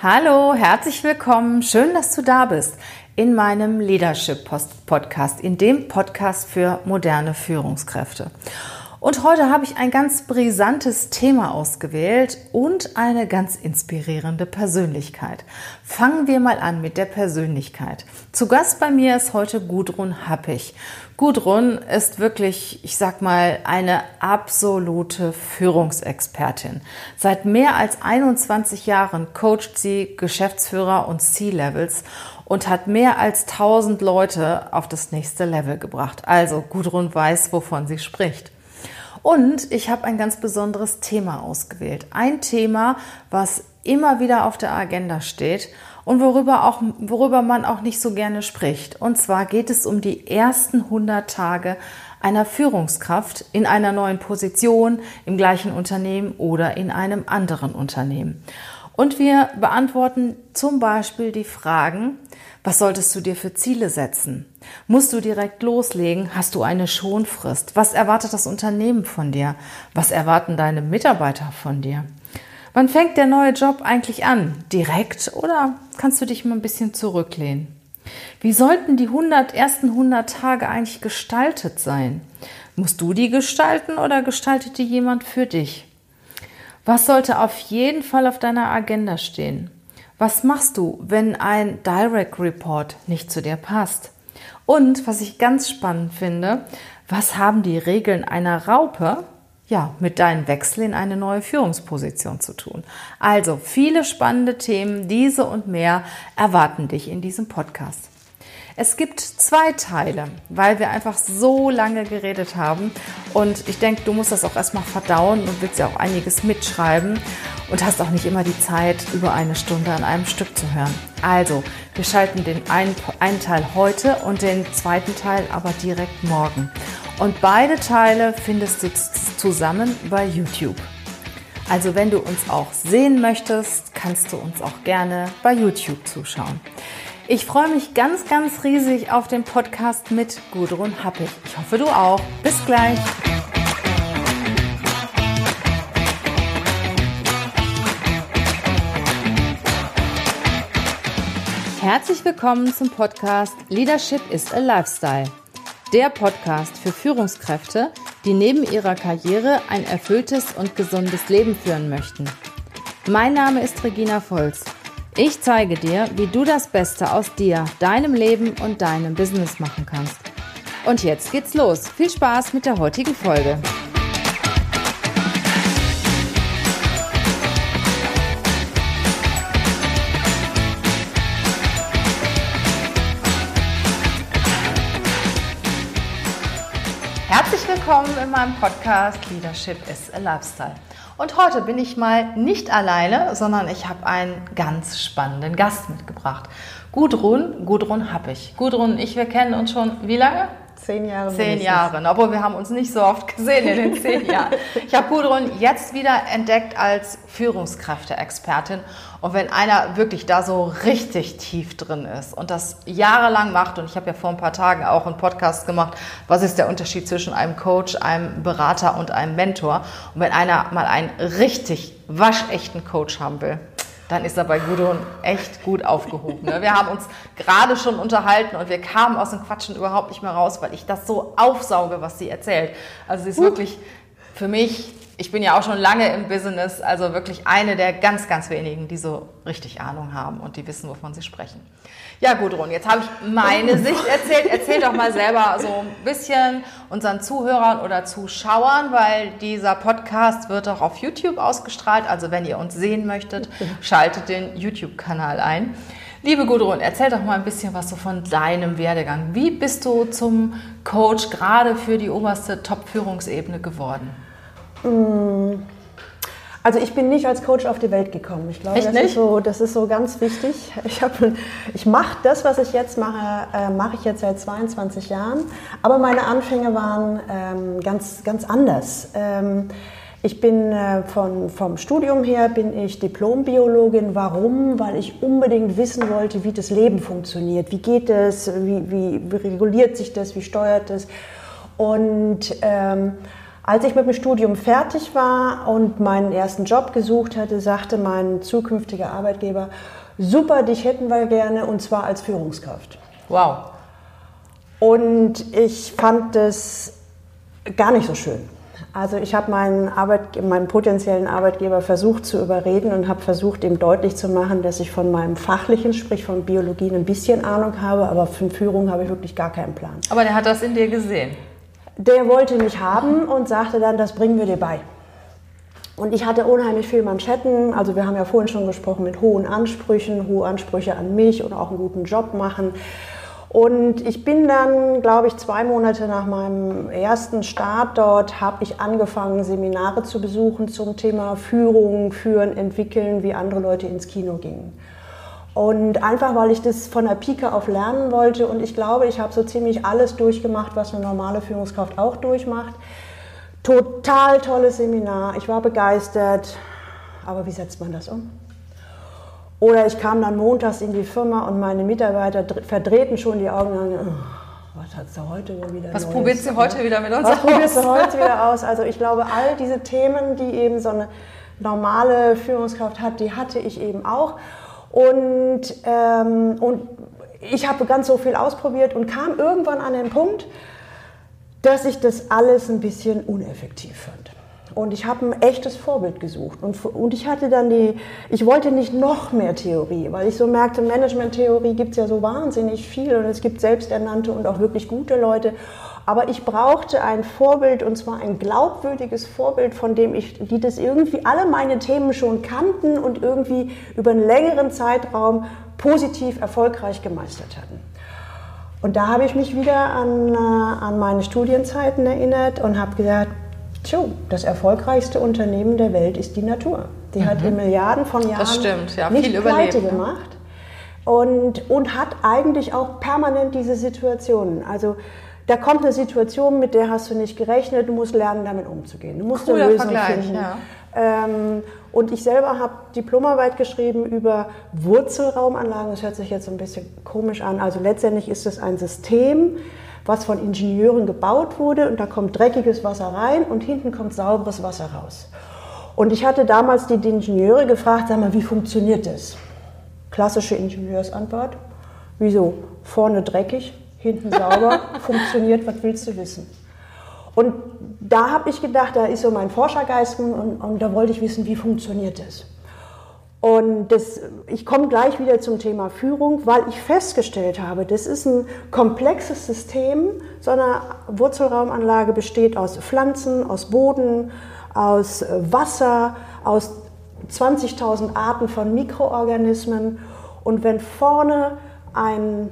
Hallo, herzlich willkommen. Schön, dass du da bist in meinem Leadership Podcast, in dem Podcast für moderne Führungskräfte. Und heute habe ich ein ganz brisantes Thema ausgewählt und eine ganz inspirierende Persönlichkeit. Fangen wir mal an mit der Persönlichkeit. Zu Gast bei mir ist heute Gudrun Happig. Gudrun ist wirklich, ich sag mal, eine absolute Führungsexpertin. Seit mehr als 21 Jahren coacht sie Geschäftsführer und C-Levels und hat mehr als 1000 Leute auf das nächste Level gebracht. Also Gudrun weiß, wovon sie spricht. Und ich habe ein ganz besonderes Thema ausgewählt. Ein Thema, was immer wieder auf der Agenda steht und worüber, auch, worüber man auch nicht so gerne spricht. Und zwar geht es um die ersten 100 Tage einer Führungskraft in einer neuen Position, im gleichen Unternehmen oder in einem anderen Unternehmen. Und wir beantworten zum Beispiel die Fragen, was solltest du dir für Ziele setzen? Musst du direkt loslegen? Hast du eine Schonfrist? Was erwartet das Unternehmen von dir? Was erwarten deine Mitarbeiter von dir? Wann fängt der neue Job eigentlich an? Direkt oder kannst du dich mal ein bisschen zurücklehnen? Wie sollten die 100, ersten 100 Tage eigentlich gestaltet sein? Musst du die gestalten oder gestaltet die jemand für dich? Was sollte auf jeden Fall auf deiner Agenda stehen? Was machst du, wenn ein Direct Report nicht zu dir passt? Und was ich ganz spannend finde, was haben die Regeln einer Raupe ja, mit deinem Wechsel in eine neue Führungsposition zu tun. Also viele spannende Themen, diese und mehr erwarten dich in diesem Podcast. Es gibt zwei Teile, weil wir einfach so lange geredet haben. Und ich denke, du musst das auch erstmal verdauen und willst ja auch einiges mitschreiben und hast auch nicht immer die Zeit, über eine Stunde an einem Stück zu hören. Also, wir schalten den einen, einen Teil heute und den zweiten Teil aber direkt morgen. Und beide Teile findest du zusammen bei YouTube. Also wenn du uns auch sehen möchtest, kannst du uns auch gerne bei YouTube zuschauen. Ich freue mich ganz, ganz riesig auf den Podcast mit Gudrun Happig. Ich hoffe, du auch. Bis gleich. Herzlich willkommen zum Podcast Leadership is a Lifestyle. Der Podcast für Führungskräfte, die neben ihrer Karriere ein erfülltes und gesundes Leben führen möchten. Mein Name ist Regina Volz. Ich zeige dir, wie du das Beste aus dir, deinem Leben und deinem Business machen kannst. Und jetzt geht's los. Viel Spaß mit der heutigen Folge. Herzlich willkommen in meinem Podcast Leadership is a Lifestyle. Und heute bin ich mal nicht alleine, sondern ich habe einen ganz spannenden Gast mitgebracht. Gudrun, Gudrun Happig. Gudrun und ich, wir kennen uns schon wie lange? Zehn Jahre. Zehn Jahre, obwohl wir haben uns nicht so oft gesehen in den zehn Jahren. Ich habe Gudrun jetzt wieder entdeckt als Führungskräfte-Expertin. Und wenn einer wirklich da so richtig tief drin ist und das jahrelang macht, und ich habe ja vor ein paar Tagen auch einen Podcast gemacht, was ist der Unterschied zwischen einem Coach, einem Berater und einem Mentor? Und wenn einer mal einen richtig waschechten Coach haben will, dann ist er bei Gudrun echt gut aufgehoben. Ne? Wir haben uns gerade schon unterhalten und wir kamen aus dem Quatschen überhaupt nicht mehr raus, weil ich das so aufsauge, was sie erzählt. Also sie ist uh. wirklich für mich, ich bin ja auch schon lange im Business, also wirklich eine der ganz, ganz wenigen, die so richtig Ahnung haben und die wissen, wovon sie sprechen. Ja, Gudrun, jetzt habe ich meine Sicht erzählt. Erzähl doch mal selber so ein bisschen unseren Zuhörern oder Zuschauern, weil dieser Podcast wird auch auf YouTube ausgestrahlt. Also wenn ihr uns sehen möchtet, schaltet den YouTube-Kanal ein. Liebe Gudrun, erzähl doch mal ein bisschen was so von deinem Werdegang. Wie bist du zum Coach gerade für die oberste Top-Führungsebene geworden? Mmh. Also ich bin nicht als Coach auf die Welt gekommen. Ich glaube, Echt das, nicht? Ist so, das ist so ganz wichtig. Ich, ich mache das, was ich jetzt mache, äh, mache ich jetzt seit 22 Jahren. Aber meine Anfänge waren ähm, ganz, ganz anders. Ähm, ich bin äh, von, vom Studium her bin ich Diplombiologin. Warum? Weil ich unbedingt wissen wollte, wie das Leben funktioniert. Wie geht es? Wie, wie, wie reguliert sich das? Wie steuert es? Und ähm, Als ich mit dem Studium fertig war und meinen ersten Job gesucht hatte, sagte mein zukünftiger Arbeitgeber, super, dich hätten wir gerne und zwar als Führungskraft. Wow. Und ich fand das gar nicht so schön. Also ich habe meinen, Arbeit, meinen potenziellen Arbeitgeber versucht zu überreden und habe versucht, ihm deutlich zu machen, dass ich von meinem fachlichen, sprich von Biologie, ein bisschen Ahnung habe, aber von Führung habe ich wirklich gar keinen Plan. Aber der hat das in dir gesehen. Der wollte mich haben und sagte dann, das bringen wir dir bei. Und ich hatte unheimlich viel Manschetten. Also wir haben ja vorhin schon gesprochen mit hohen Ansprüchen, hohe Ansprüche an mich und auch einen guten Job machen. Und ich bin dann, glaube ich, zwei Monate nach meinem ersten Start dort, habe ich angefangen, Seminare zu besuchen zum Thema Führung, Führen, Entwickeln, wie andere Leute ins Kino gingen. Und einfach, weil ich das von der Pike auf lernen wollte. Und ich glaube, ich habe so ziemlich alles durchgemacht, was eine normale Führungskraft auch durchmacht. Total tolles Seminar. Ich war begeistert. Aber wie setzt man das um? Oder ich kam dann montags in die Firma und meine Mitarbeiter verdrehten schon die Augen und oh, was hat sie heute wieder Was Neues? probiert sie heute wieder mit uns was aus? Was probiert sie heute wieder aus? Also ich glaube, all diese Themen, die eben so eine normale Führungskraft hat, die hatte ich eben auch. Und, ähm, und ich habe ganz so viel ausprobiert und kam irgendwann an den Punkt, dass ich das alles ein bisschen uneffektiv fand. Und ich habe ein echtes Vorbild gesucht. Und, und ich hatte dann die, ich wollte nicht noch mehr Theorie, weil ich so merkte, Management-Theorie gibt es ja so wahnsinnig viel und es gibt selbsternannte und auch wirklich gute Leute. Aber ich brauchte ein Vorbild und zwar ein glaubwürdiges Vorbild, von dem ich, die das irgendwie alle meine Themen schon kannten und irgendwie über einen längeren Zeitraum positiv erfolgreich gemeistert hatten. Und da habe ich mich wieder an, äh, an meine Studienzeiten erinnert und habe gesagt, tjo, das erfolgreichste Unternehmen der Welt ist die Natur. Die mhm. hat in Milliarden von Jahren stimmt, ja, nicht pleite ne? gemacht und, und hat eigentlich auch permanent diese Situationen. Also da kommt eine Situation, mit der hast du nicht gerechnet, du musst lernen, damit umzugehen. Du musst Cooler eine Lösung Vergleich, finden. Ja. Ähm, und ich selber habe Diplomarbeit geschrieben über Wurzelraumanlagen. Das hört sich jetzt ein bisschen komisch an. Also letztendlich ist es ein System, was von Ingenieuren gebaut wurde und da kommt dreckiges Wasser rein und hinten kommt sauberes Wasser raus. Und ich hatte damals die, die Ingenieure gefragt, sag mal, wie funktioniert das? Klassische Ingenieursantwort. Wieso? Vorne dreckig, hinten sauber, funktioniert, was willst du wissen? Und da habe ich gedacht, da ist so mein Forschergeist und, und da wollte ich wissen, wie funktioniert das? Und das, ich komme gleich wieder zum Thema Führung, weil ich festgestellt habe, das ist ein komplexes System. So eine Wurzelraumanlage besteht aus Pflanzen, aus Boden, aus Wasser, aus 20.000 Arten von Mikroorganismen. Und wenn vorne ein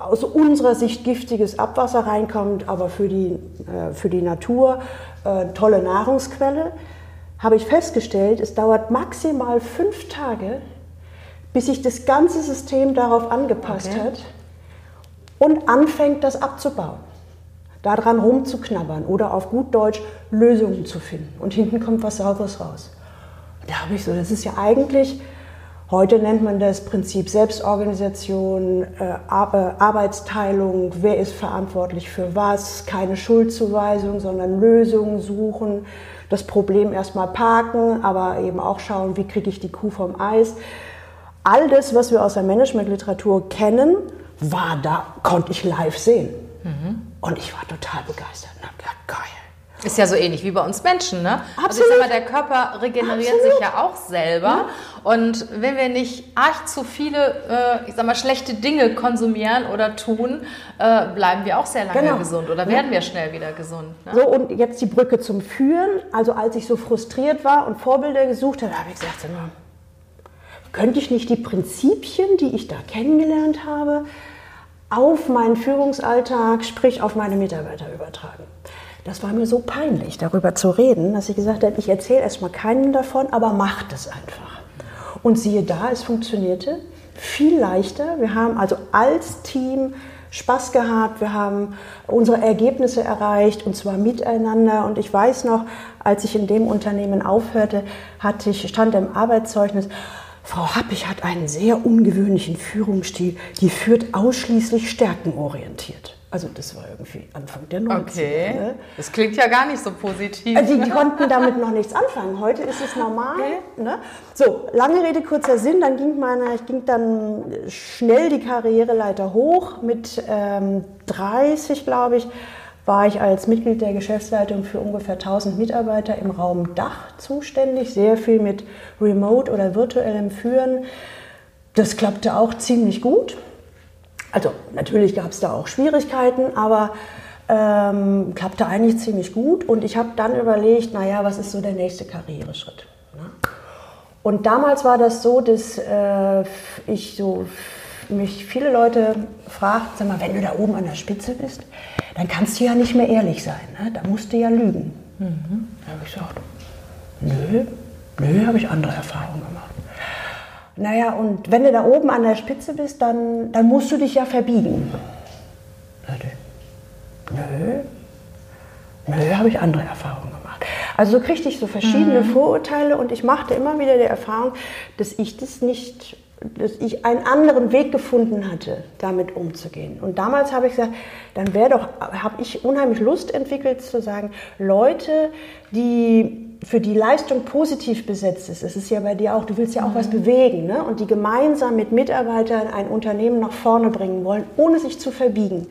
aus unserer Sicht giftiges Abwasser reinkommt, aber für die, äh, für die Natur äh, tolle Nahrungsquelle, habe ich festgestellt, es dauert maximal fünf Tage, bis sich das ganze System darauf angepasst okay. hat und anfängt, das abzubauen. Daran rumzuknabbern oder auf gut Deutsch Lösungen zu finden. Und hinten kommt was Sauberes raus. da habe ich so, das ist ja eigentlich Heute nennt man das Prinzip Selbstorganisation, äh, Arbeitsteilung, wer ist verantwortlich für was, keine Schuldzuweisung, sondern Lösungen suchen, das Problem erstmal parken, aber eben auch schauen, wie kriege ich die Kuh vom Eis. All das, was wir aus der Managementliteratur kennen, war da, konnte ich live sehen. Mhm. Und ich war total begeistert und habe gedacht, geil. Ist ja so ähnlich wie bei uns Menschen, ne? Absolut. Also ich sag mal, der Körper regeneriert Absolut. sich ja auch selber. Ja. Und wenn wir nicht arg zu viele, äh, ich sag mal, schlechte Dinge konsumieren oder tun, äh, bleiben wir auch sehr lange genau. gesund oder werden ja. wir schnell wieder gesund. Ne? So, und jetzt die Brücke zum Führen. Also als ich so frustriert war und Vorbilder gesucht habe, habe ich gesagt, könnte ich nicht die Prinzipien, die ich da kennengelernt habe, auf meinen Führungsalltag, sprich auf meine Mitarbeiter übertragen? Das war mir so peinlich, darüber zu reden, dass ich gesagt habe, ich erzähle erstmal keinen davon, aber macht es einfach. Und siehe da, es funktionierte viel leichter. Wir haben also als Team Spaß gehabt, wir haben unsere Ergebnisse erreicht und zwar miteinander. Und ich weiß noch, als ich in dem Unternehmen aufhörte, hatte ich, stand im Arbeitszeugnis, Frau Happig hat einen sehr ungewöhnlichen Führungsstil, die führt ausschließlich stärkenorientiert. Also das war irgendwie Anfang der 90er. Okay. Ne? Das klingt ja gar nicht so positiv. Also die, die konnten damit noch nichts anfangen. Heute ist es normal. Okay. Ne? So, lange Rede, kurzer Sinn. Dann ging meine, ich ging dann schnell die Karriereleiter hoch. Mit ähm, 30, glaube ich, war ich als Mitglied der Geschäftsleitung für ungefähr 1000 Mitarbeiter im Raum Dach zuständig. Sehr viel mit Remote oder virtuellem Führen. Das klappte auch ziemlich gut. Also natürlich gab es da auch Schwierigkeiten, aber ähm, klappte eigentlich ziemlich gut. Und ich habe dann überlegt, naja, was ist so der nächste Karriereschritt? Ne? Und damals war das so, dass äh, ich so mich viele Leute fragten, sag mal, wenn du da oben an der Spitze bist, dann kannst du ja nicht mehr ehrlich sein. Ne? Da musst du ja lügen. Mhm. Da habe ich gesagt, nö, nö, habe ich andere Erfahrungen gemacht. Naja, und wenn du da oben an der Spitze bist, dann, dann musst du dich ja verbiegen. Nö, nö, habe ich andere Erfahrungen gemacht. Also so kriegte ich so verschiedene mhm. Vorurteile und ich machte immer wieder die Erfahrung, dass ich das nicht, dass ich einen anderen Weg gefunden hatte, damit umzugehen. Und damals habe ich gesagt, dann wäre doch, habe ich unheimlich Lust entwickelt zu sagen, Leute, die für die Leistung positiv besetzt ist, es ist ja bei dir auch, du willst ja auch mhm. was bewegen ne? und die gemeinsam mit Mitarbeitern ein Unternehmen nach vorne bringen wollen, ohne sich zu verbiegen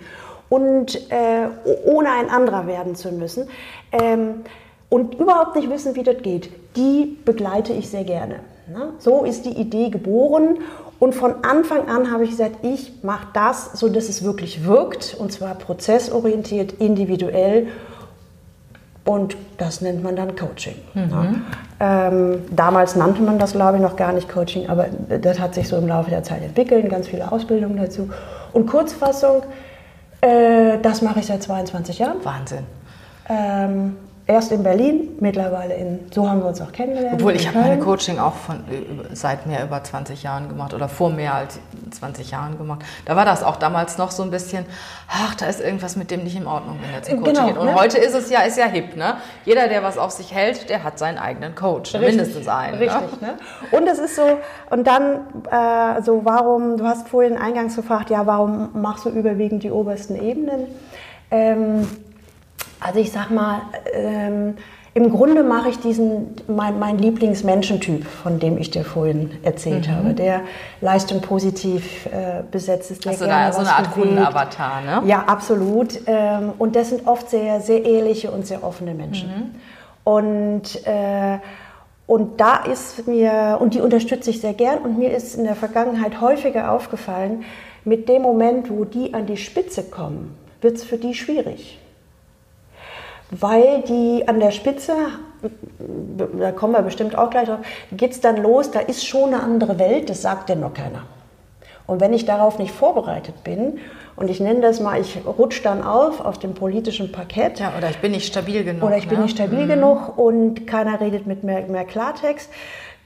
und äh, ohne ein anderer werden zu müssen ähm, und überhaupt nicht wissen, wie das geht, die begleite ich sehr gerne. Ne? So ist die Idee geboren und von Anfang an habe ich gesagt, ich mache das, so dass es wirklich wirkt und zwar prozessorientiert, individuell und das nennt man dann Coaching. Mhm. Ähm, damals nannte man das, glaube ich, noch gar nicht Coaching, aber das hat sich so im Laufe der Zeit entwickelt, ganz viele Ausbildungen dazu. Und Kurzfassung, äh, das mache ich seit 22 Jahren. Wahnsinn. Ähm, erst in Berlin, mittlerweile in, so haben wir uns auch kennengelernt. Obwohl ich habe meine Coaching auch von, äh, seit mehr über 20 Jahren gemacht oder vor mehr als 20 Jahren gemacht. Da war das auch damals noch so ein bisschen, ach, da ist irgendwas mit dem nicht in Ordnung, wenn er zum Coaching genau, geht. Und ne? heute ist es ja, ist ja hip, ne? Jeder, der was auf sich hält, der hat seinen eigenen Coach, richtig, mindestens einen. Ne? Richtig, ne? ne? Und es ist so, und dann äh, so, warum, du hast vorhin eingangs gefragt, ja, warum machst du überwiegend die obersten Ebenen? Ähm, also ich sag mal, ähm, im Grunde mache ich diesen, mein, mein Lieblingsmenschentyp, von dem ich dir vorhin erzählt mhm. habe, der Leistung positiv äh, besetzt ist. Der also da so eine Art Kundenavatar, ne? Ja, absolut. Ähm, und das sind oft sehr, sehr ehrliche und sehr offene Menschen. Mhm. Und äh, und da ist mir, und die unterstütze ich sehr gern, und mir ist in der Vergangenheit häufiger aufgefallen, mit dem Moment, wo die an die Spitze kommen, wird es für die schwierig weil die an der Spitze, da kommen wir bestimmt auch gleich drauf, geht es dann los, da ist schon eine andere Welt, das sagt denn noch keiner. Und wenn ich darauf nicht vorbereitet bin, und ich nenne das mal, ich rutsche dann auf auf dem politischen Parkett. Ja, oder ich bin nicht stabil genug. Oder ich ne? bin nicht stabil mhm. genug und keiner redet mit mehr, mehr Klartext.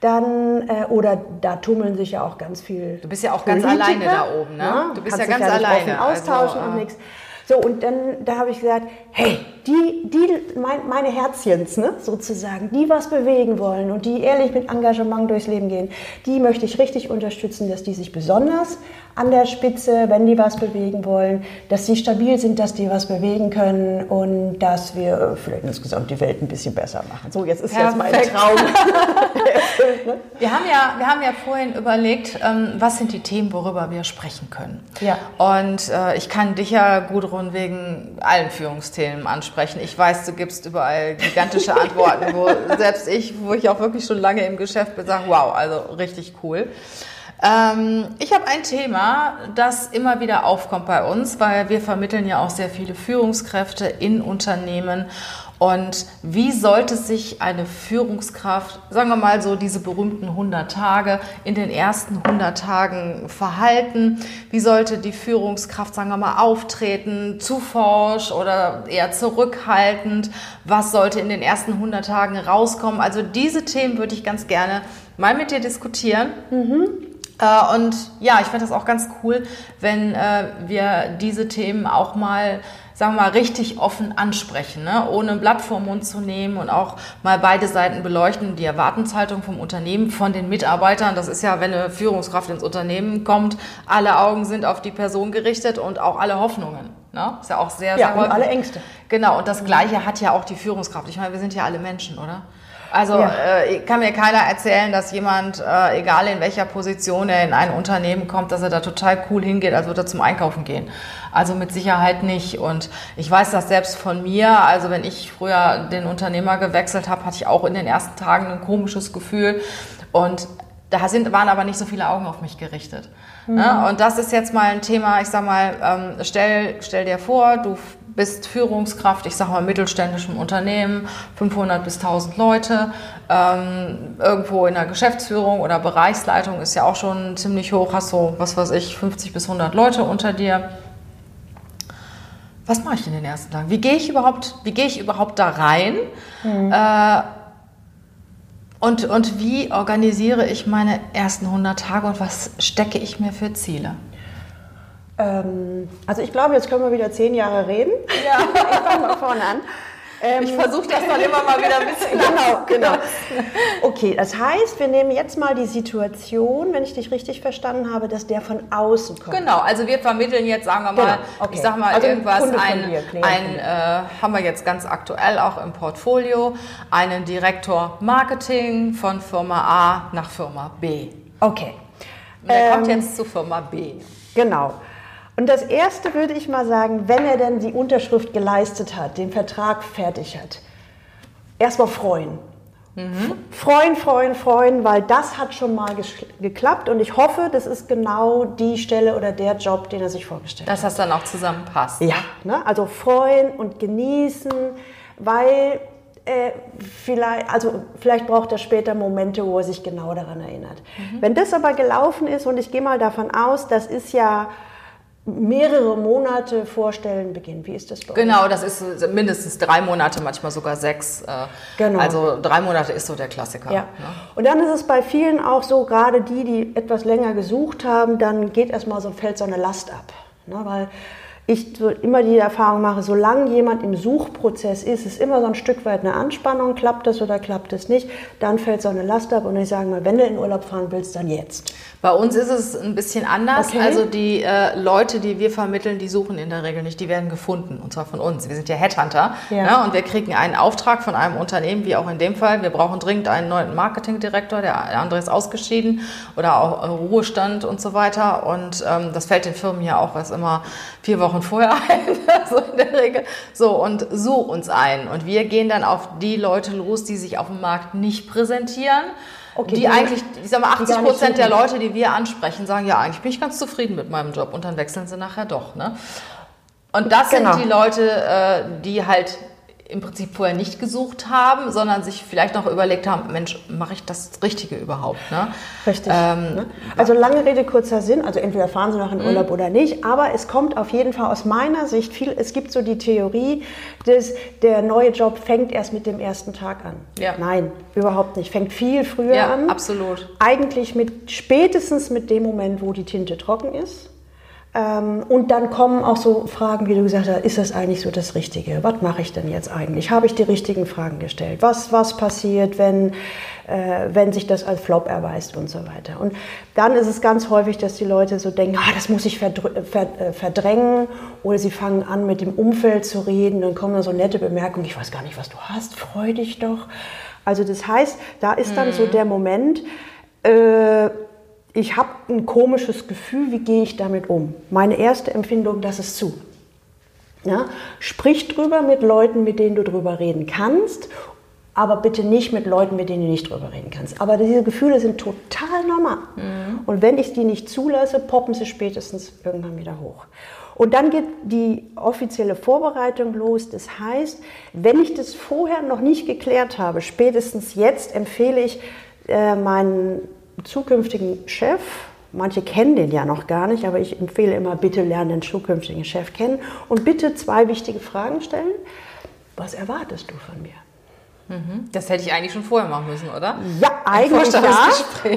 Dann, äh, oder da tummeln sich ja auch ganz viel. Du bist ja auch Politiker, ganz alleine da oben, ne? Ja, du bist ja ganz alleine. Austauschen also, und nichts. So, und dann da habe ich gesagt, hey, die, die mein, meine Herzchens ne, sozusagen, die was bewegen wollen und die ehrlich mit Engagement durchs Leben gehen, die möchte ich richtig unterstützen, dass die sich besonders an der Spitze, wenn die was bewegen wollen, dass sie stabil sind, dass die was bewegen können und dass wir vielleicht insgesamt die Welt ein bisschen besser machen. So, jetzt ist Perfekt. jetzt mein Traum. wir, haben ja, wir haben ja vorhin überlegt, ähm, was sind die Themen, worüber wir sprechen können. Ja. Und äh, ich kann dich ja, Gudrun, wegen allen Führungsthemen ansprechen. Ich weiß, du gibst überall gigantische Antworten, wo selbst ich, wo ich auch wirklich schon lange im Geschäft bin, sage, wow, also richtig cool. Ähm, ich habe ein Thema, das immer wieder aufkommt bei uns, weil wir vermitteln ja auch sehr viele Führungskräfte in Unternehmen. Und wie sollte sich eine Führungskraft, sagen wir mal so diese berühmten 100 Tage, in den ersten 100 Tagen verhalten? Wie sollte die Führungskraft, sagen wir mal, auftreten? Zu forsch oder eher zurückhaltend? Was sollte in den ersten 100 Tagen rauskommen? Also diese Themen würde ich ganz gerne mal mit dir diskutieren. Mhm. Äh, und ja, ich finde das auch ganz cool, wenn äh, wir diese Themen auch mal, sagen wir mal, richtig offen ansprechen, ne? ohne ein Blatt vor Mund zu nehmen und auch mal beide Seiten beleuchten, die Erwartenshaltung vom Unternehmen, von den Mitarbeitern. Das ist ja, wenn eine Führungskraft ins Unternehmen kommt, alle Augen sind auf die Person gerichtet und auch alle Hoffnungen. Ne? Ist ja auch sehr, ja, sehr häufig. und alle Ängste. Genau, und das Gleiche hat ja auch die Führungskraft. Ich meine, wir sind ja alle Menschen, oder? Also ja. äh, kann mir keiner erzählen, dass jemand, äh, egal in welcher Position er in ein Unternehmen kommt, dass er da total cool hingeht, als würde er zum Einkaufen gehen. Also mit Sicherheit nicht. Und ich weiß das selbst von mir. Also wenn ich früher den Unternehmer gewechselt habe, hatte ich auch in den ersten Tagen ein komisches Gefühl. Und da sind, waren aber nicht so viele Augen auf mich gerichtet. Mhm. Ne? Und das ist jetzt mal ein Thema, ich sag mal, ähm, stell, stell dir vor, du bist Führungskraft, ich sage mal mittelständischem Unternehmen, 500 bis 1000 Leute, ähm, irgendwo in der Geschäftsführung oder Bereichsleitung ist ja auch schon ziemlich hoch, hast so, was weiß ich, 50 bis 100 Leute unter dir. Was mache ich in den ersten Tagen? Wie gehe ich überhaupt, wie gehe ich überhaupt da rein? Mhm. Äh, und, und wie organisiere ich meine ersten 100 Tage und was stecke ich mir für Ziele? Ähm, also ich glaube, jetzt können wir wieder zehn Jahre reden. Ja. ich fange mal vorne an. Ähm, ich versuche das dann immer mal wieder ein bisschen. genau, genau. Okay, das heißt, wir nehmen jetzt mal die Situation, wenn ich dich richtig verstanden habe, dass der von außen kommt. Genau, also wir vermitteln jetzt, sagen wir mal, genau. okay. ich sag mal also irgendwas, ein, dir, ein äh, haben wir jetzt ganz aktuell auch im Portfolio, einen Direktor Marketing von Firma A nach Firma B. Okay. Und der ähm, kommt jetzt zu Firma B. Genau. Und das Erste würde ich mal sagen, wenn er denn die Unterschrift geleistet hat, den Vertrag fertig hat, erstmal freuen. Mhm. Freuen, freuen, freuen, weil das hat schon mal geklappt und ich hoffe, das ist genau die Stelle oder der Job, den er sich vorgestellt Dass hat. Dass das dann auch zusammenpasst. Ja, ne? also freuen und genießen, weil äh, vielleicht, also vielleicht braucht er später Momente, wo er sich genau daran erinnert. Mhm. Wenn das aber gelaufen ist und ich gehe mal davon aus, das ist ja mehrere Monate vorstellen beginnen. Wie ist das bei Genau, das ist mindestens drei Monate, manchmal sogar sechs. Äh, genau. Also drei Monate ist so der Klassiker. Ja. Ne? Und dann ist es bei vielen auch so, gerade die, die etwas länger gesucht haben, dann geht erstmal so, fällt so eine Last ab. Ne? Weil ich immer die Erfahrung mache, solange jemand im Suchprozess ist, ist immer so ein Stück weit eine Anspannung, klappt das oder klappt es nicht, dann fällt so eine Last ab und ich sage mal, wenn du in Urlaub fahren willst, dann jetzt. Bei uns ist es ein bisschen anders. Okay. Also die äh, Leute, die wir vermitteln, die suchen in der Regel nicht, die werden gefunden und zwar von uns. Wir sind ja Headhunter ja. Ne? und wir kriegen einen Auftrag von einem Unternehmen, wie auch in dem Fall. Wir brauchen dringend einen neuen Marketingdirektor, der andere ist ausgeschieden oder auch Ruhestand und so weiter und ähm, das fällt den Firmen ja auch was immer vier Wochen vorher ein, so in der Regel. So und such uns ein und wir gehen dann auf die Leute los, die sich auf dem Markt nicht präsentieren Okay, die eigentlich, ich sag mal, 80 Prozent der Leute, die wir ansprechen, sagen, ja, eigentlich bin ich ganz zufrieden mit meinem Job und dann wechseln sie nachher doch. Ne? Und das genau. sind die Leute, äh, die halt im Prinzip vorher nicht gesucht haben, sondern sich vielleicht noch überlegt haben, Mensch, mache ich das Richtige überhaupt? Ne? Richtig. Ähm, ne? Also lange Rede, kurzer Sinn, also entweder fahren Sie noch in mhm. Urlaub oder nicht, aber es kommt auf jeden Fall aus meiner Sicht viel, es gibt so die Theorie, dass der neue Job fängt erst mit dem ersten Tag an. Ja. Nein, überhaupt nicht. Fängt viel früher ja, an. absolut. Eigentlich mit, spätestens mit dem Moment, wo die Tinte trocken ist. Ähm, und dann kommen auch so Fragen, wie du gesagt hast, ist das eigentlich so das Richtige? Was mache ich denn jetzt eigentlich? Habe ich die richtigen Fragen gestellt? Was, was passiert, wenn, äh, wenn sich das als Flop erweist und so weiter? Und dann ist es ganz häufig, dass die Leute so denken, ah, das muss ich äh, verdrängen oder sie fangen an, mit dem Umfeld zu reden, dann kommen da so nette Bemerkungen, ich weiß gar nicht, was du hast, freu dich doch. Also das heißt, da ist dann so mhm. der Moment, äh, ich habe ein komisches Gefühl, wie gehe ich damit um? Meine erste Empfindung, das ist zu. Ja? Sprich drüber mit Leuten, mit denen du drüber reden kannst, aber bitte nicht mit Leuten, mit denen du nicht drüber reden kannst. Aber diese Gefühle sind total normal. Mhm. Und wenn ich die nicht zulasse, poppen sie spätestens irgendwann wieder hoch. Und dann geht die offizielle Vorbereitung los. Das heißt, wenn ich das vorher noch nicht geklärt habe, spätestens jetzt empfehle ich äh, meinen zukünftigen Chef, manche kennen den ja noch gar nicht, aber ich empfehle immer, bitte lernen den zukünftigen Chef kennen und bitte zwei wichtige Fragen stellen. Was erwartest du von mir? Mhm. Das hätte ich eigentlich schon vorher machen müssen, oder? Ja, eigentlich ja.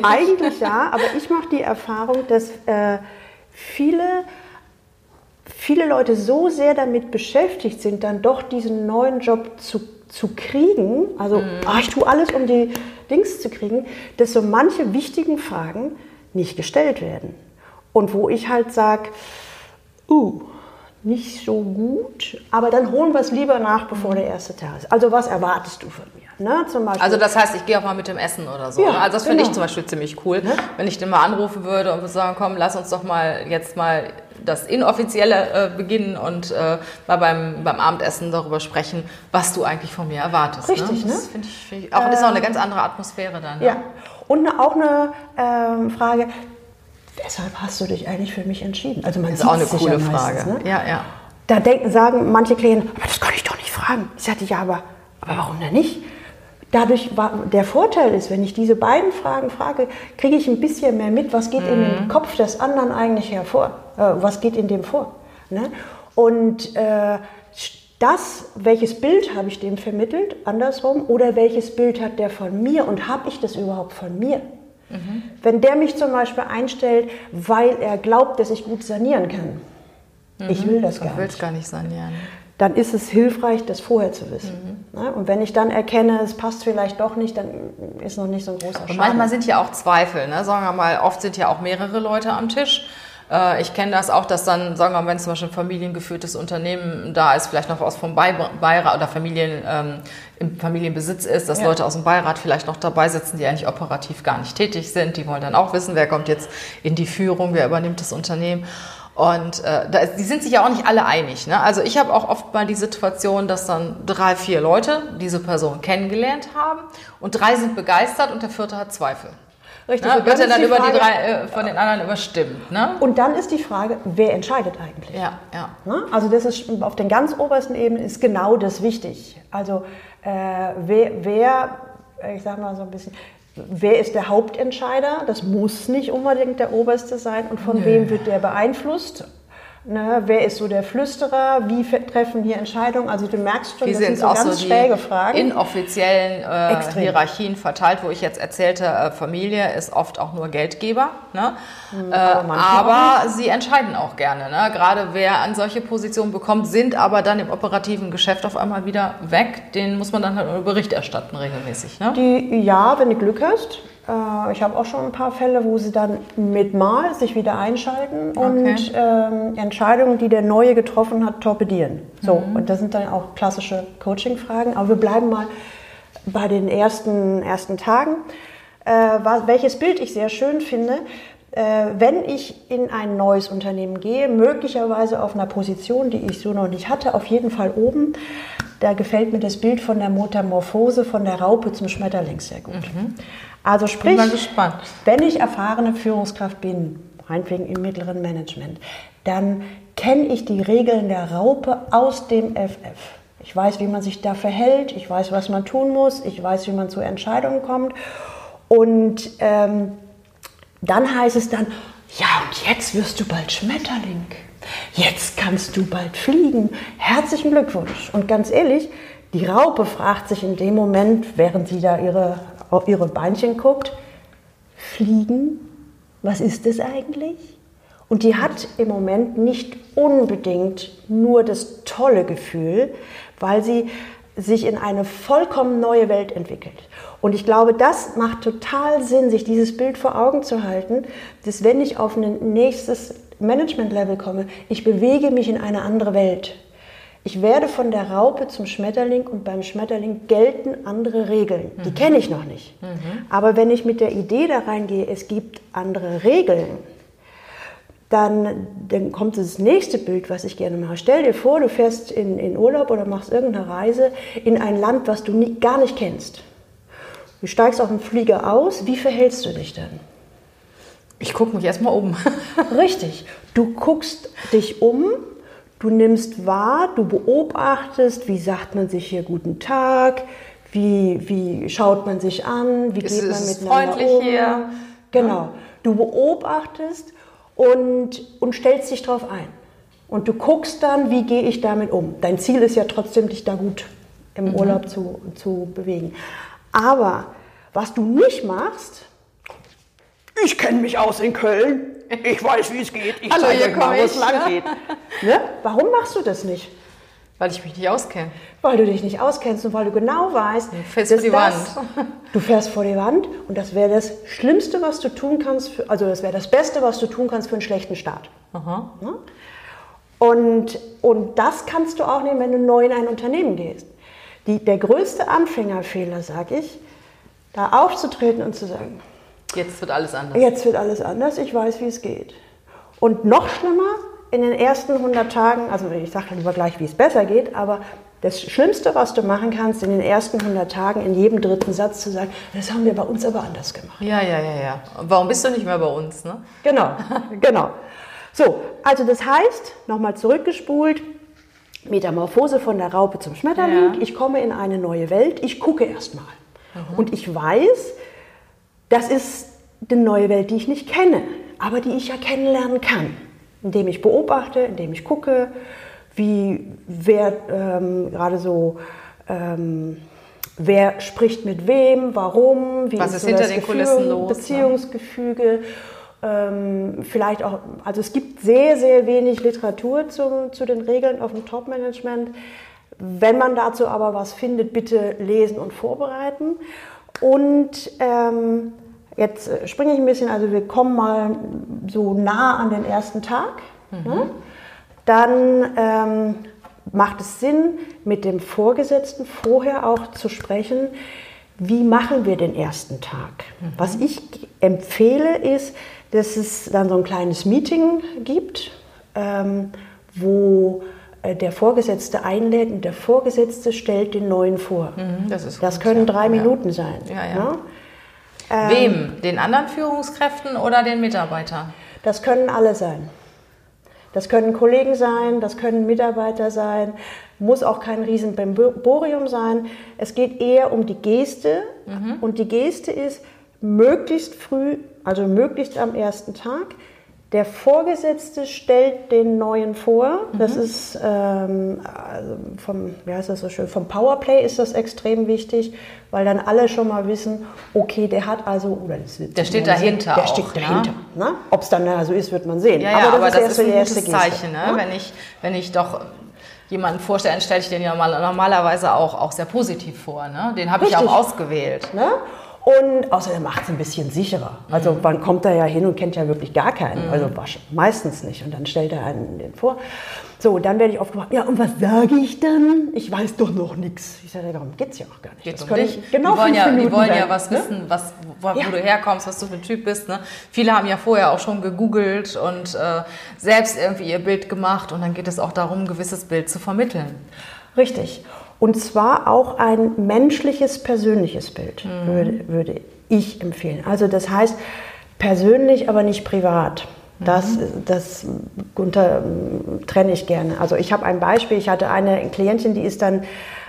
Eigentlich ja, aber ich mache die Erfahrung, dass äh, viele, viele Leute so sehr damit beschäftigt sind, dann doch diesen neuen Job zu zu kriegen, also mhm. oh, ich tue alles, um die Dings zu kriegen, dass so manche wichtigen Fragen nicht gestellt werden. Und wo ich halt sage, uh, nicht so gut, aber dann holen wir es lieber nach, bevor der erste Tag ist. Also was erwartest du von mir? Ne? Zum Beispiel. Also das heißt, ich gehe auch mal mit dem Essen oder so. Ja, ne? Also das finde genau. ich zum Beispiel ziemlich cool, ne? wenn ich den mal anrufen würde und würde sagen, komm, lass uns doch mal jetzt mal das Inoffizielle äh, beginnen und äh, mal beim, beim Abendessen darüber sprechen, was du eigentlich von mir erwartest. Ne? Richtig, ne? Das finde ich, find ich, auch, ähm, ist auch eine ganz andere Atmosphäre dann. Ne? Ja. Und auch eine ähm, Frage, weshalb hast du dich eigentlich für mich entschieden? Also man das ist auch eine coole ja Frage. Ne? Ja, ja. Da denken, sagen manche Klienten, aber das kann ich doch nicht fragen. Ich sagte, ja, aber, aber warum denn nicht? Dadurch war, der Vorteil ist, wenn ich diese beiden Fragen frage, kriege ich ein bisschen mehr mit, was geht mhm. in dem mhm. Kopf des anderen eigentlich hervor, äh, was geht in dem vor. Ne? Und äh, das, welches Bild habe ich dem vermittelt, andersrum, oder welches Bild hat der von mir und habe ich das überhaupt von mir? Mhm. Wenn der mich zum Beispiel einstellt, weil er glaubt, dass ich gut sanieren kann, mhm. ich will das gar nicht. Ich will es gar nicht sanieren. Dann ist es hilfreich, das vorher zu wissen. Mhm. Und wenn ich dann erkenne, es passt vielleicht doch nicht, dann ist noch nicht so ein großer Schaden. Und manchmal sind ja auch Zweifel. Ne? Sagen wir mal, oft sind ja auch mehrere Leute am Tisch. Äh, ich kenne das auch, dass dann, sagen wir mal, wenn zum Beispiel ein familiengeführtes Unternehmen da ist, vielleicht noch was vom Beirat oder Familien, ähm, im Familienbesitz ist, dass ja. Leute aus dem Beirat vielleicht noch dabei sitzen, die eigentlich operativ gar nicht tätig sind. Die wollen dann auch wissen, wer kommt jetzt in die Führung, wer übernimmt das Unternehmen. Und äh, da, die sind sich ja auch nicht alle einig. Ne? Also ich habe auch oft mal die Situation, dass dann drei, vier Leute diese Person kennengelernt haben und drei sind begeistert und der vierte hat Zweifel. Richtig. Ne? Wird er dann über Frage, die drei äh, von den anderen überstimmt. Ne? Und dann ist die Frage, wer entscheidet eigentlich? Ja, ja. Ne? Also das ist auf den ganz obersten Ebenen ist genau das wichtig. Also äh, wer, wer, ich sage mal so ein bisschen, wer ist der Hauptentscheider? Das muss nicht unbedingt der oberste sein. Und von Nö. wem wird der beeinflusst? Ne, wer ist so der Flüsterer? Wie treffen hier Entscheidungen? Also du merkst schon, die das sind, so ganz so schräge Fragen. Inoffiziellen äh, Hierarchien verteilt, wo ich jetzt erzählte, äh, Familie ist oft auch nur Geldgeber. Ne? Mhm, aber, äh, aber sie entscheiden auch gerne. Ne? Gerade wer an solche Positionen bekommt, sind aber dann im operativen Geschäft auf einmal wieder weg. Den muss man dann halt Bericht erstatten regelmäßig. Ne? Die, ja, wenn du Glück hast. Äh, ich habe auch schon ein paar Fälle, wo sie dann mit Mal sich wieder einschalten okay. und ähm, Entscheidungen, die der Neue getroffen hat, torpedieren. So, mhm. und das sind dann auch klassische Coaching-Fragen. Aber wir bleiben mal bei den ersten, ersten Tagen. Äh, welches Bild ich sehr schön finde, wenn ich in ein neues Unternehmen gehe, möglicherweise auf einer Position, die ich so noch nicht hatte, auf jeden Fall oben, da gefällt mir das Bild von der Metamorphose von der Raupe zum Schmetterling sehr gut. Mhm. Also sprich, wenn ich erfahrene Führungskraft bin, meinetwegen im mittleren Management, dann kenne ich die Regeln der Raupe aus dem FF. Ich weiß, wie man sich da verhält, ich weiß, was man tun muss, ich weiß, wie man zu Entscheidungen kommt. Und ähm, dann heißt es dann, ja, und jetzt wirst du bald Schmetterling. Jetzt kannst du bald fliegen. Herzlichen Glückwunsch. Und ganz ehrlich, die Raupe fragt sich in dem Moment, während sie da ihre ihre Beinchen guckt, fliegen, was ist das eigentlich? Und die hat im Moment nicht unbedingt nur das tolle Gefühl, weil sie sich in eine vollkommen neue Welt entwickelt. Und ich glaube, das macht total Sinn, sich dieses Bild vor Augen zu halten, dass wenn ich auf ein nächstes Management-Level komme, ich bewege mich in eine andere Welt. Ich werde von der Raupe zum Schmetterling und beim Schmetterling gelten andere Regeln. Die mhm. kenne ich noch nicht. Mhm. Aber wenn ich mit der Idee da reingehe, es gibt andere Regeln, dann, dann kommt das nächste Bild, was ich gerne mache. Stell dir vor, du fährst in, in Urlaub oder machst irgendeine Reise in ein Land, was du nie, gar nicht kennst. Du steigst auf den Flieger aus, wie verhältst du dich dann? Ich gucke mich erstmal um. Richtig. Du guckst dich um Du nimmst wahr, du beobachtest, wie sagt man sich hier guten Tag, wie, wie schaut man sich an, wie geht man miteinander freundlich um. Hier. Genau. Du beobachtest und, und stellst dich darauf ein. Und du guckst dann, wie gehe ich damit um. Dein Ziel ist ja trotzdem, dich da gut im mhm. Urlaub zu, zu bewegen. Aber was du nicht machst, ich kenne mich aus in Köln. Ich weiß, wie es geht. Ich zeige euch mal, wo es lang geht. Ne? Warum machst du das nicht? Weil ich mich nicht auskenne. Weil du dich nicht auskennst und weil du genau weißt, du fährst vor die das, Wand. Du fährst vor die Wand und das wäre das Schlimmste, was du tun kannst, für, also das wäre das Beste, was du tun kannst für einen schlechten Start. Aha. Und, und das kannst du auch nehmen, wenn du neu in ein Unternehmen gehst. Die, der größte Anfängerfehler, sage ich, da aufzutreten und zu sagen, jetzt wird alles anders. Jetzt wird alles anders, ich weiß, wie es geht. Und noch schlimmer, in den ersten 100 Tagen, also ich sage lieber gleich, wie es besser geht, aber das Schlimmste, was du machen kannst, in den ersten 100 Tagen in jedem dritten Satz zu sagen, das haben wir bei uns aber anders gemacht. Ja, ja, ja, ja. Warum bist du nicht mehr bei uns? Ne? Genau, genau. So, also das heißt, nochmal zurückgespult, Metamorphose von der Raupe zum Schmetterling. Ja. Ich komme in eine neue Welt, ich gucke erstmal. Mhm. Und ich weiß, das ist die neue Welt, die ich nicht kenne, aber die ich ja kennenlernen kann, indem ich beobachte, indem ich gucke, wie wer ähm, gerade so ähm, wer spricht mit wem, warum, wie Was ist, ist hinter den Gefühl, Kulissen los, ne? Beziehungsgefüge. Ähm, vielleicht auch, also es gibt sehr, sehr wenig Literatur zu, zu den Regeln auf dem Top-Management. Wenn man dazu aber was findet, bitte lesen und vorbereiten. Und ähm, jetzt springe ich ein bisschen, also wir kommen mal so nah an den ersten Tag. Mhm. Ne? Dann ähm, macht es Sinn, mit dem Vorgesetzten vorher auch zu sprechen, wie machen wir den ersten Tag. Mhm. Was ich empfehle ist, dass es dann so ein kleines Meeting gibt, ähm, wo äh, der Vorgesetzte einlädt und der Vorgesetzte stellt den Neuen vor. Mhm, das, das können drei ja. Minuten sein. Ja, ja. Ähm, Wem? Den anderen Führungskräften oder den Mitarbeitern? Das können alle sein. Das können Kollegen sein, das können Mitarbeiter sein, muss auch kein Riesenborium sein. Es geht eher um die Geste mhm. und die Geste ist möglichst früh, also möglichst am ersten Tag, der Vorgesetzte stellt den neuen vor. Mhm. Das ist ähm, also vom, wie heißt das so schön, vom Powerplay ist das extrem wichtig, weil dann alle schon mal wissen, okay, der hat also, oder das, der steht dahinter. Der auch, steht ne? dahinter. Ne? Ob es dann so ist, wird man sehen. Ja, ja, aber das, aber ist, das ist ein gutes Zeichen, ne? ne? wenn, ich, wenn ich doch jemanden vorstelle, dann stelle ich den ja normalerweise auch, auch sehr positiv vor. Ne? Den habe ich auch ausgewählt. Ne? Und außerdem macht es ein bisschen sicherer. Also mhm. man kommt da ja hin und kennt ja wirklich gar keinen. Mhm. Also meistens nicht. Und dann stellt er einen den vor. So, dann werde ich oft gefragt, ja, und was sage ich dann? Ich weiß doch noch nichts. Ich sage, darum geht es ja auch gar nicht. Geht's das um dich. Genau die wollen, ja, die wollen ja was ne? wissen, was, wo, ja. wo, du herkommst, was du für ein Typ bist. Ne? Viele haben ja vorher auch schon gegoogelt und äh, selbst irgendwie ihr Bild gemacht. Und dann geht es auch darum, ein gewisses Bild zu vermitteln. Richtig. Und zwar auch ein menschliches, persönliches Bild, mhm. würde, würde ich empfehlen. Also das heißt, persönlich, aber nicht privat. Das, mhm. das unter, trenne ich gerne. Also ich habe ein Beispiel. Ich hatte eine Klientin, die ist dann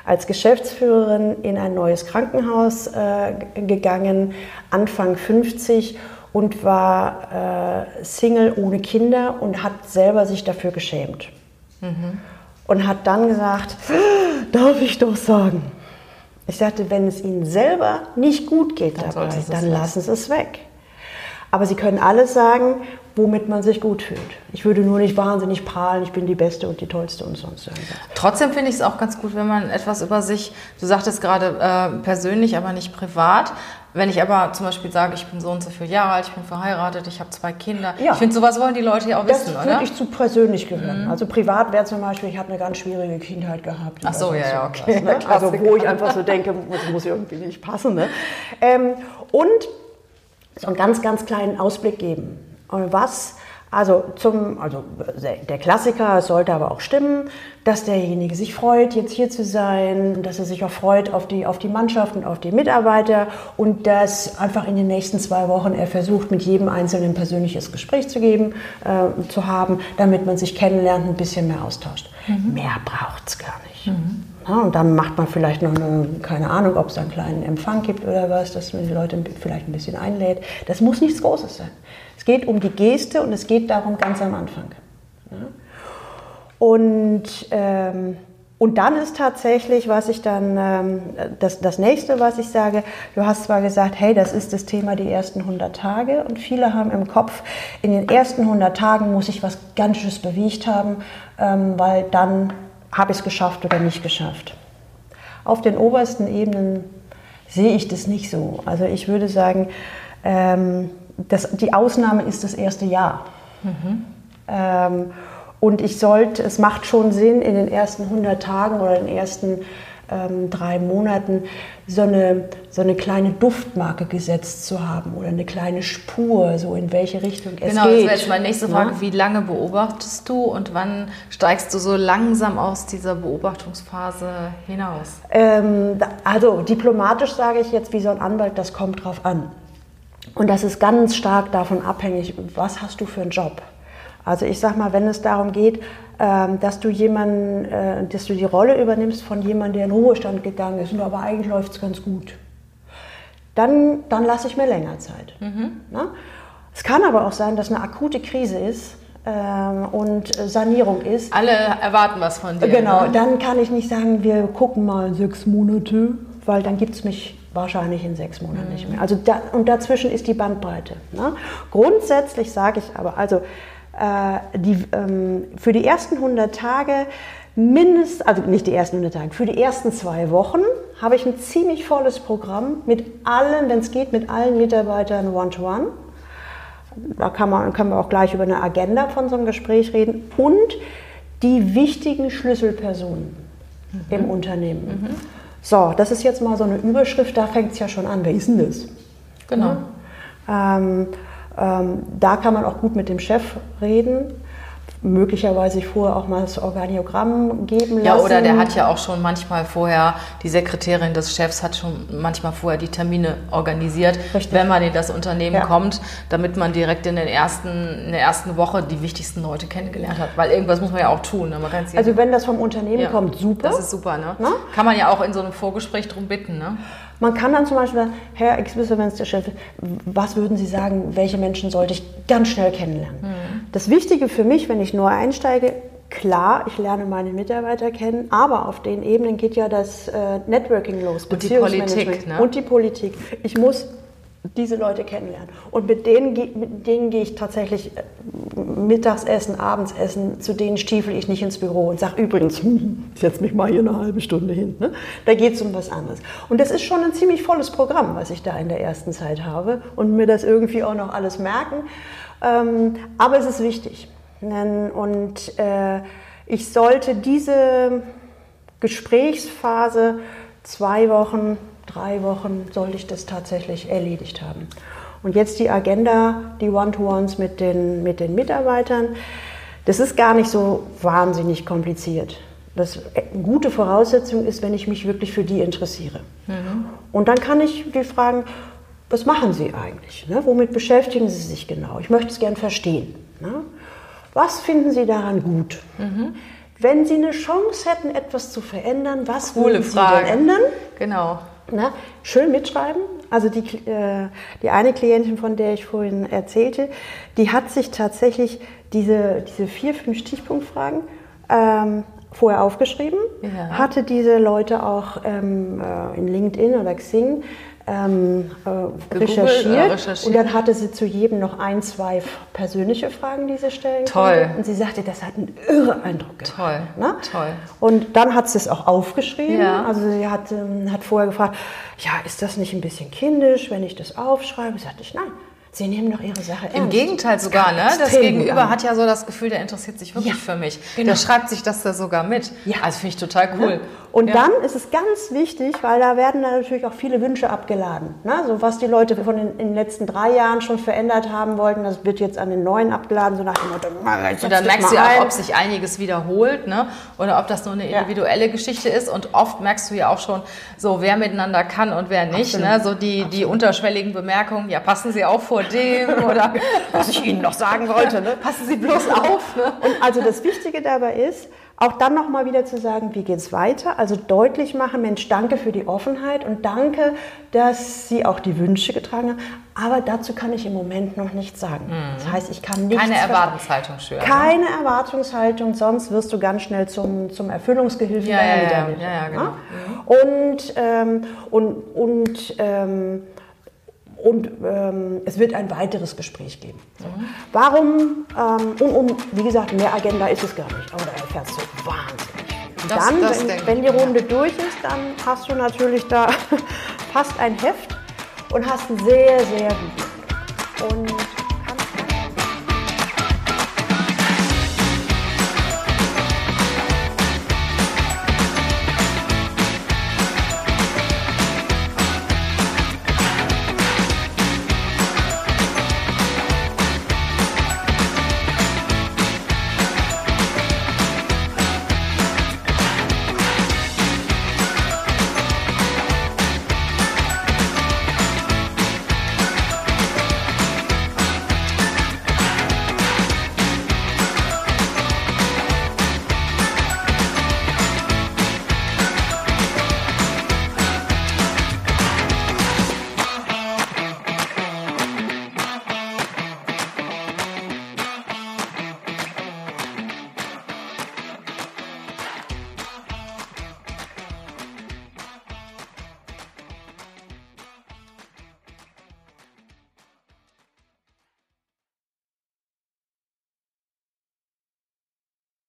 als Geschäftsführerin in ein neues Krankenhaus äh, gegangen, Anfang 50 und war äh, Single ohne Kinder und hat selber sich dafür geschämt. Mhm und hat dann gesagt, darf ich doch sagen. Ich sagte, wenn es Ihnen selber nicht gut geht dann dabei, dann lassen Sie es weg. Aber Sie können alles sagen, womit man sich gut fühlt. Ich würde nur nicht wahnsinnig prahlen, ich bin die Beste und die Tollste und sonst irgendwas. Trotzdem finde ich es auch ganz gut, wenn man etwas über sich, du sagtest gerade äh, persönlich, aber nicht privat, wenn ich aber zum Beispiel sage, ich bin so und so viele Jahre alt, ich bin verheiratet, ich habe zwei Kinder. Ja. Ich finde, sowas wollen die Leute ja auch wissen, das oder? Das würde ich zu persönlich gehören. Mhm. Also privat wäre zum Beispiel, ich habe eine ganz schwierige Kindheit gehabt. Ach so, ja, ja, okay. Was, ne? Also wo ich einfach so denke, das muss irgendwie nicht passen. Ne? Ähm, und so einen ganz, ganz kleinen Ausblick geben. Und was also, zum, also der Klassiker, sollte aber auch stimmen, dass derjenige sich freut, jetzt hier zu sein, dass er sich auch freut auf die, auf die Mannschaft und auf die Mitarbeiter und dass einfach in den nächsten zwei Wochen er versucht, mit jedem Einzelnen ein persönliches Gespräch zu geben, äh, zu haben, damit man sich kennenlernt, ein bisschen mehr austauscht. Mhm. Mehr braucht es gar nicht. Mhm. Ja, und dann macht man vielleicht noch eine, keine Ahnung, ob es einen kleinen Empfang gibt oder was, dass man die Leute vielleicht ein bisschen einlädt. Das muss nichts Großes sein geht um die Geste und es geht darum ganz am Anfang. Und, ähm, und dann ist tatsächlich, was ich dann, ähm, das, das nächste, was ich sage, du hast zwar gesagt, hey, das ist das Thema die ersten 100 Tage und viele haben im Kopf, in den ersten 100 Tagen muss ich was ganz Schönes bewegt haben, ähm, weil dann habe ich es geschafft oder nicht geschafft. Auf den obersten Ebenen sehe ich das nicht so. Also ich würde sagen, ähm, das, die Ausnahme ist das erste Jahr. Mhm. Ähm, Und ich sollte, es macht schon Sinn, in den ersten 100 Tagen oder den ersten ähm, drei Monaten so eine, so eine kleine Duftmarke gesetzt zu haben oder eine kleine Spur, so in welche Richtung es genau, geht. Genau, das wäre jetzt meine nächste Frage. Ja? Wie lange beobachtest du und wann steigst du so langsam aus dieser Beobachtungsphase hinaus? Ähm, also diplomatisch sage ich jetzt wie so ein Anwalt, das kommt drauf an. Und das ist ganz stark davon abhängig, was hast du für einen Job. Also ich sage mal, wenn es darum geht, ähm, dass du jemanden, äh, dass du die Rolle übernimmst von jemandem, der in Ruhestand gegangen ist und aber eigentlich läuft es ganz gut, dann, dann lasse ich mir länger Zeit. Mhm. Es kann aber auch sein, dass eine akute Krise ist ähm, und Sanierung ist. Alle erwarten was von dir. Genau, ne? dann kann ich nicht sagen, wir gucken mal sechs Monate, weil dann gibt es mich wahrscheinlich in sechs Monaten mhm. nicht mehr. Also da, und dazwischen ist die Bandbreite. Ne? Grundsätzlich sage ich aber, also äh, die, ähm, für die ersten 100 Tage mindestens, also nicht die ersten 100 Tage, für die ersten zwei Wochen habe ich ein ziemlich volles Programm mit allen, wenn es geht, mit allen Mitarbeitern One-to-One. -one. Da kann man, können wir auch gleich über eine Agenda von so einem Gespräch reden und die wichtigen Schlüsselpersonen mhm. im Unternehmen. Mhm. So, das ist jetzt mal so eine Überschrift, da fängt es ja schon an. Wer ist denn das? Genau. Ja? Ähm, ähm, da kann man auch gut mit dem Chef reden möglicherweise vorher auch mal das Organigramm geben lassen. Ja, oder der hat ja auch schon manchmal vorher, die Sekretärin des Chefs hat schon manchmal vorher die Termine organisiert, Richtig. wenn man in das Unternehmen ja. kommt, damit man direkt in, den ersten, in der ersten Woche die wichtigsten Leute kennengelernt hat. Weil irgendwas muss man ja auch tun. Ne? also wenn das vom Unternehmen ja. kommt, super. Das ist super, ne? Na? Kann man ja auch in so einem Vorgespräch drum bitten, ne? Man kann dann zum Beispiel, Herr Exwisser, wenn es der Chef ist, was würden Sie sagen, welche Menschen sollte ich ganz schnell kennenlernen? Mhm. Das Wichtige für mich, wenn ich neu einsteige, klar, ich lerne meine Mitarbeiter kennen, aber auf den Ebenen geht ja das äh, Networking los, und die Politik, ne? und die Politik. Ich muss diese Leute kennenlernen. Und mit denen, mit denen gehe ich tatsächlich äh, Mittagsessen, Abendsessen, zu denen stiefel ich nicht ins Büro und sage übrigens, ich setze mich mal hier eine halbe Stunde hin. Ne? Da geht es um was anderes. Und das ist schon ein ziemlich volles Programm, was ich da in der ersten Zeit habe und mir das irgendwie auch noch alles merken. Ähm, aber es ist wichtig. Und äh, ich sollte diese Gesprächsphase zwei Wochen drei Wochen sollte ich das tatsächlich erledigt haben. Und jetzt die Agenda, die One-to-Ones mit den, mit den Mitarbeitern. Das ist gar nicht so wahnsinnig kompliziert. Das eine gute Voraussetzung ist, wenn ich mich wirklich für die interessiere. Mhm. Und dann kann ich die fragen, was machen Sie eigentlich? Ne? Womit beschäftigen Sie sich genau? Ich möchte es gern verstehen. Ne? Was finden Sie daran gut? Mhm. Wenn Sie eine Chance hätten, etwas zu verändern, was Coole würden Sie Frage. denn ändern? Genau. Na, schön mitschreiben. Also die, äh, die eine Klientin, von der ich vorhin erzählte, die hat sich tatsächlich diese, diese vier, fünf Stichpunktfragen ähm, vorher aufgeschrieben, ja. hatte diese Leute auch ähm, äh, in LinkedIn oder Xing ähm, äh, recherchiert. Äh, recherchiert. Und dann hatte sie zu jedem noch ein, zwei persönliche Fragen, die sie stellen Toll. Konnte. Und sie sagte, das hat einen irre Eindruck gemacht. Toll. Ne? Toll. Und dann hat sie es auch aufgeschrieben. Ja. Also sie hat, ähm, hat vorher gefragt, ja, ist das nicht ein bisschen kindisch, wenn ich das aufschreibe? Sagte ich, nein. Sie nehmen doch Ihre Sache ernst. Im Gegenteil sogar, ne? Das Gegenüber hat ja so das Gefühl, der interessiert sich wirklich ja, für mich. Genau. Der schreibt sich das da sogar mit. Ja. Also finde ich total cool. Ja. Und ja. dann ist es ganz wichtig, weil da werden dann natürlich auch viele Wünsche abgeladen. Ne? So was die Leute von den, in den letzten drei Jahren schon verändert haben wollten, das wird jetzt an den neuen abgeladen, so nach dem Motto, Und dann merkst du ja auch, ob sich einiges wiederholt, ne? Oder ob das nur eine individuelle Geschichte ist. Und oft merkst du ja auch schon, so wer miteinander kann und wer nicht. Ne? So die, die unterschwelligen Bemerkungen, ja, passen Sie auch vor dem oder was ich Ihnen noch sagen wollte, ne? passen Sie bloß auf. Ne? Und also das Wichtige dabei ist, auch dann nochmal wieder zu sagen, wie geht es weiter? Also deutlich machen, Mensch, danke für die Offenheit und danke, dass Sie auch die Wünsche getragen haben. Aber dazu kann ich im Moment noch nichts sagen. Mhm. Das heißt, ich kann nichts... Keine Erwartungshaltung schüren. Keine Erwartungshaltung, sonst wirst du ganz schnell zum, zum Erfüllungsgehilfen ja, ja, ja, ja, ja, genau. Mhm. Und, ähm, und, und ähm, und ähm, es wird ein weiteres Gespräch geben. Mhm. Warum, ähm, und, und, wie gesagt, mehr Agenda ist es gar nicht, aber da erfährst du wahnsinnig das, dann, das wenn, wenn, die Runde durch ist, dann hast du natürlich da fast ein Heft und hast einen sehr, sehr guten Und